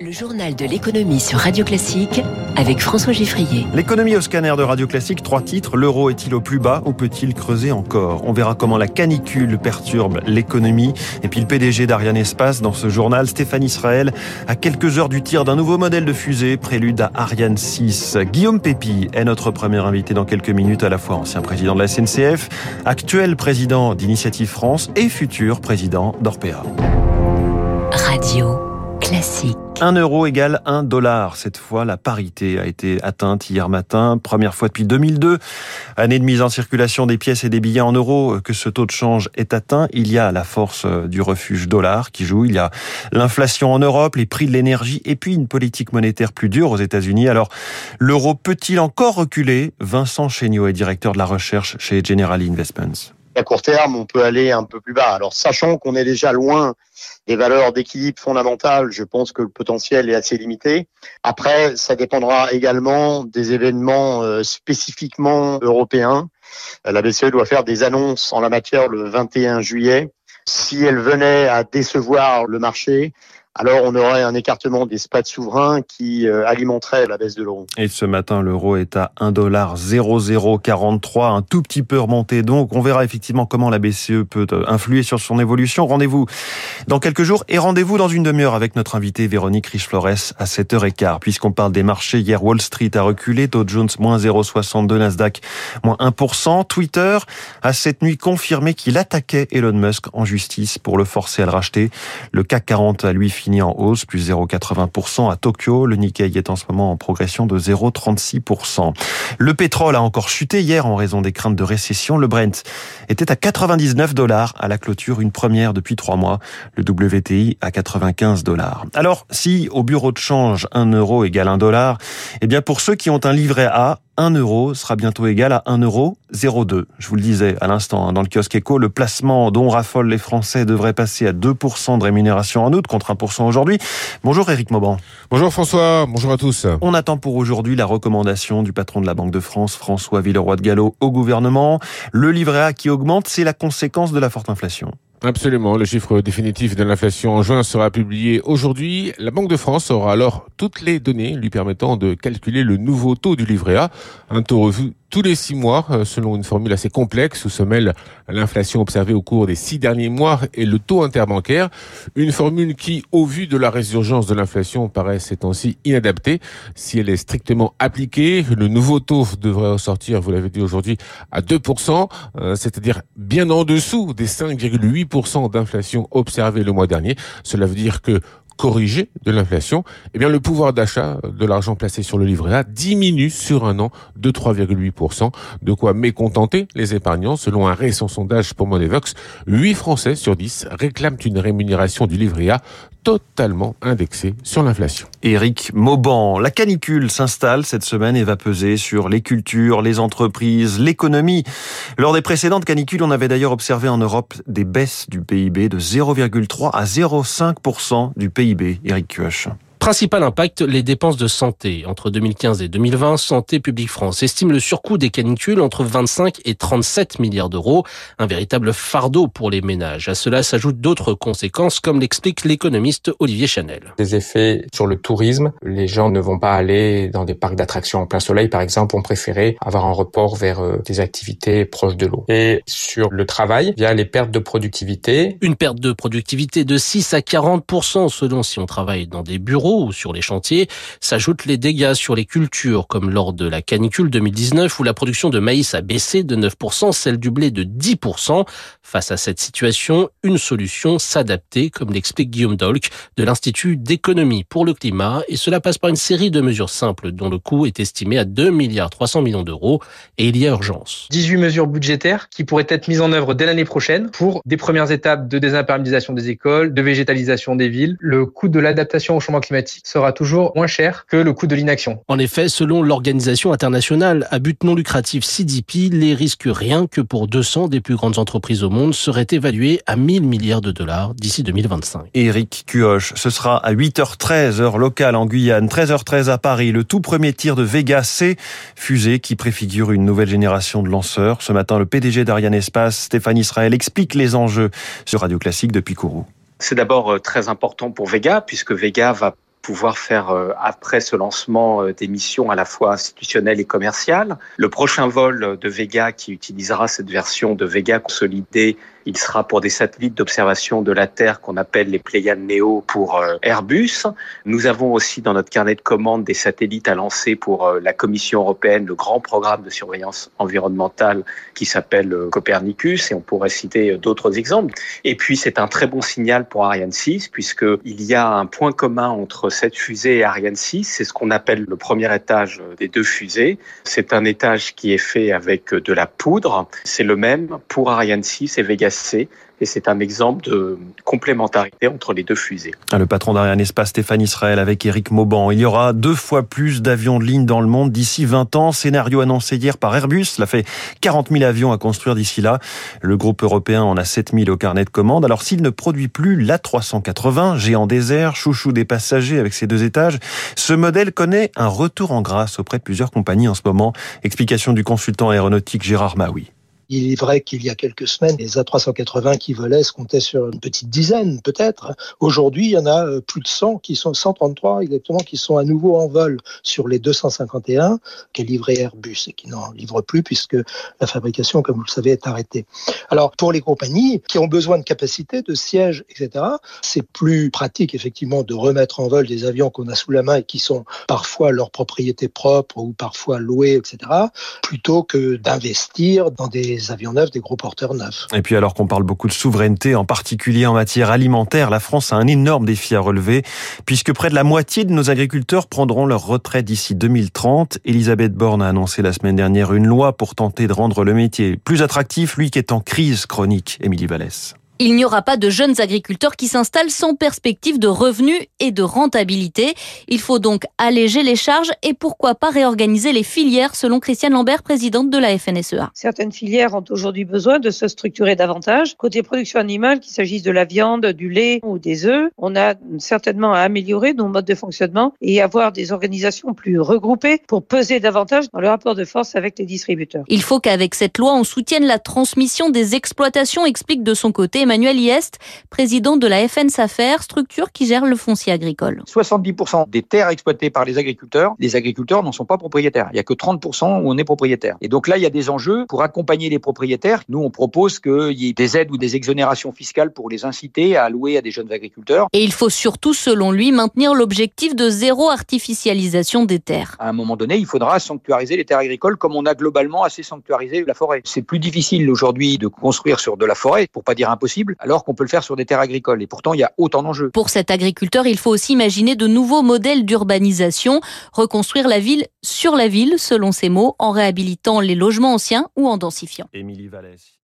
Le journal de l'économie sur Radio Classique avec François Giffrier. L'économie au scanner de Radio Classique, trois titres. L'euro est-il au plus bas ou peut-il creuser encore? On verra comment la canicule perturbe l'économie. Et puis le PDG d'Ariane Espace dans ce journal, Stéphane Israël, à quelques heures du tir d'un nouveau modèle de fusée, prélude à Ariane 6. Guillaume Pépi est notre premier invité dans quelques minutes, à la fois ancien président de la SNCF, actuel président d'Initiative France et futur président d'Orpea. Radio Classique. 1 euro égale 1 dollar. Cette fois, la parité a été atteinte hier matin. Première fois depuis 2002. Année de mise en circulation des pièces et des billets en euros que ce taux de change est atteint. Il y a la force du refuge dollar qui joue. Il y a l'inflation en Europe, les prix de l'énergie et puis une politique monétaire plus dure aux États-Unis. Alors, l'euro peut-il encore reculer? Vincent Chéniaud est directeur de la recherche chez General Investments. À court terme, on peut aller un peu plus bas. Alors, sachant qu'on est déjà loin des valeurs d'équilibre fondamentales, je pense que le potentiel est assez limité. Après, ça dépendra également des événements euh, spécifiquement européens. La BCE doit faire des annonces en la matière le 21 juillet. Si elle venait à décevoir le marché, alors on aurait un écartement des spreads souverains qui euh, alimenterait la baisse de l'euro. Et ce matin, l'euro est à 1,0043, un tout petit peu remonté. Donc, on verra effectivement comment la BCE peut euh, influer sur son évolution. Rendez-vous dans quelques jours et rendez-vous dans une demi-heure avec notre invité Véronique Riche-Flores à 7h15. Puisqu'on parle des marchés, hier Wall Street a reculé, Dow Jones moins 0,62, Nasdaq moins 1%. Twitter a cette nuit confirmé qu'il attaquait Elon Musk en justice pour le forcer à le racheter. Le CAC 40 a lui fini en hausse, plus 0,80% à Tokyo. Le Nikkei est en ce moment en progression de 0,36%. Le pétrole a encore chuté hier en raison des craintes de récession. Le Brent était à 99 dollars à la clôture, une première depuis trois mois. Le WTI à 95 dollars. Alors, si au bureau de change 1 euro égale 1 dollar, eh bien pour ceux qui ont un livret A, 1 euro sera bientôt égal à 1 euro 02. Je vous le disais à l'instant, hein, dans le kiosque éco, le placement dont raffolent les Français devrait passer à 2% de rémunération en août contre 1% aujourd'hui. Bonjour Éric Mauban. Bonjour François, bonjour à tous. On attend pour aujourd'hui la recommandation du patron de la Banque de France, François Villeroy de Gallo, au gouvernement. Le livret A qui augmente, c'est la conséquence de la forte inflation. Absolument. Le chiffre définitif de l'inflation en juin sera publié aujourd'hui. La Banque de France aura alors toutes les données lui permettant de calculer le nouveau taux du livret A, un taux revu tous les six mois, euh, selon une formule assez complexe où se mêle l'inflation observée au cours des six derniers mois et le taux interbancaire. Une formule qui, au vu de la résurgence de l'inflation, paraît ces temps-ci inadaptée. Si elle est strictement appliquée, le nouveau taux devrait ressortir, vous l'avez dit aujourd'hui, à 2%, euh, c'est-à-dire bien en dessous des 5,8% d'inflation observée le mois dernier. Cela veut dire que corrigé de l'inflation, eh bien le pouvoir d'achat de l'argent placé sur le livret A diminue sur un an de 3,8%. De quoi mécontenter les épargnants. Selon un récent sondage pour Monevox, 8 Français sur 10 réclament une rémunération du livret A totalement indexée sur l'inflation. Éric Mauban, la canicule s'installe cette semaine et va peser sur les cultures, les entreprises, l'économie. Lors des précédentes canicules, on avait d'ailleurs observé en Europe des baisses du PIB de 0,3 à 0,5% du PIB. Éric Cuoche. Principal impact, les dépenses de santé. Entre 2015 et 2020, Santé publique France estime le surcoût des canicules entre 25 et 37 milliards d'euros. Un véritable fardeau pour les ménages. À cela s'ajoutent d'autres conséquences, comme l'explique l'économiste Olivier Chanel. Des effets sur le tourisme. Les gens ne vont pas aller dans des parcs d'attractions en plein soleil, par exemple, ont préféré avoir un report vers euh, des activités proches de l'eau. Et sur le travail, via les pertes de productivité. Une perte de productivité de 6 à 40% selon si on travaille dans des bureaux sur les chantiers, s'ajoutent les dégâts sur les cultures, comme lors de la canicule 2019 où la production de maïs a baissé de 9%, celle du blé de 10%. Face à cette situation, une solution, s'adapter, comme l'explique Guillaume Dolk de l'Institut d'économie pour le climat, et cela passe par une série de mesures simples dont le coût est estimé à 2 milliards 300 millions d'euros, et il y a urgence. 18 mesures budgétaires qui pourraient être mises en œuvre dès l'année prochaine pour des premières étapes de désimperméabilisation des écoles, de végétalisation des villes. Le coût de l'adaptation au changement climatique sera toujours moins cher que le coût de l'inaction. En effet, selon l'organisation internationale à but non lucratif CDP, les risques rien que pour 200 des plus grandes entreprises au monde seraient évalués à 1000 milliards de dollars d'ici 2025. Éric Cuoche, ce sera à 8h13 heure locale en Guyane, 13h13 à Paris, le tout premier tir de Vega C, fusée qui préfigure une nouvelle génération de lanceurs. Ce matin, le PDG d'Ariane Espace, Stéphane Israël, explique les enjeux sur Radio Classique depuis Kourou. C'est d'abord euh, très important pour Vega puisque Vega va pouvoir faire, euh, après ce lancement, euh, des missions à la fois institutionnelles et commerciales. Le prochain vol de Vega qui utilisera cette version de Vega consolidée il sera pour des satellites d'observation de la Terre qu'on appelle les Pléiades Neo pour euh, Airbus. Nous avons aussi dans notre carnet de commandes des satellites à lancer pour euh, la Commission européenne, le grand programme de surveillance environnementale qui s'appelle euh, Copernicus et on pourrait citer d'autres exemples. Et puis c'est un très bon signal pour Ariane 6 puisqu'il y a un point commun entre cette fusée et Ariane 6, c'est ce qu'on appelle le premier étage des deux fusées. C'est un étage qui est fait avec de la poudre. C'est le même pour Ariane 6 et Vega et c'est un exemple de complémentarité entre les deux fusées. Ah, le patron d'Ariane Espace, Stéphane Israël, avec Eric Mauban. Il y aura deux fois plus d'avions de ligne dans le monde d'ici 20 ans. Scénario annoncé hier par Airbus. Cela fait 40 000 avions à construire d'ici là. Le groupe européen en a 7 000 au carnet de commande. Alors s'il ne produit plus l'A380, géant désert, chouchou des passagers avec ses deux étages, ce modèle connaît un retour en grâce auprès de plusieurs compagnies en ce moment. Explication du consultant aéronautique Gérard Maui. Il est vrai qu'il y a quelques semaines, les A380 qui volaient se comptaient sur une petite dizaine, peut-être. Aujourd'hui, il y en a euh, plus de 100 qui sont, 133 exactement, qui sont à nouveau en vol sur les 251 qu'est livré Airbus et qui n'en livrent plus puisque la fabrication, comme vous le savez, est arrêtée. Alors, pour les compagnies qui ont besoin de capacité, de sièges, etc., c'est plus pratique, effectivement, de remettre en vol des avions qu'on a sous la main et qui sont parfois leur propriété propre ou parfois loués, etc., plutôt que d'investir dans des des avions neufs, des gros porteurs neufs. Et puis alors qu'on parle beaucoup de souveraineté, en particulier en matière alimentaire, la France a un énorme défi à relever, puisque près de la moitié de nos agriculteurs prendront leur retraite d'ici 2030. Elisabeth Borne a annoncé la semaine dernière une loi pour tenter de rendre le métier plus attractif, lui qui est en crise chronique. Émilie Vallès. Il n'y aura pas de jeunes agriculteurs qui s'installent sans perspective de revenus et de rentabilité. Il faut donc alléger les charges et pourquoi pas réorganiser les filières, selon Christiane Lambert, présidente de la FNSEA. Certaines filières ont aujourd'hui besoin de se structurer davantage. Côté production animale, qu'il s'agisse de la viande, du lait ou des œufs, on a certainement à améliorer nos modes de fonctionnement et avoir des organisations plus regroupées pour peser davantage dans le rapport de force avec les distributeurs. Il faut qu'avec cette loi, on soutienne la transmission des exploitations, explique de son côté Emmanuel Iest, président de la FN Safer, structure qui gère le foncier agricole. 70% des terres exploitées par les agriculteurs, les agriculteurs n'en sont pas propriétaires. Il n'y a que 30% où on est propriétaire. Et donc là, il y a des enjeux pour accompagner les propriétaires. Nous, on propose qu'il y ait des aides ou des exonérations fiscales pour les inciter à louer à des jeunes agriculteurs. Et il faut surtout, selon lui, maintenir l'objectif de zéro artificialisation des terres. À un moment donné, il faudra sanctuariser les terres agricoles comme on a globalement assez sanctuarisé la forêt. C'est plus difficile aujourd'hui de construire sur de la forêt, pour pas dire impossible alors qu'on peut le faire sur des terres agricoles. Et pourtant, il y a autant d'enjeux. Pour cet agriculteur, il faut aussi imaginer de nouveaux modèles d'urbanisation, reconstruire la ville sur la ville, selon ses mots, en réhabilitant les logements anciens ou en densifiant. Émilie Vallès.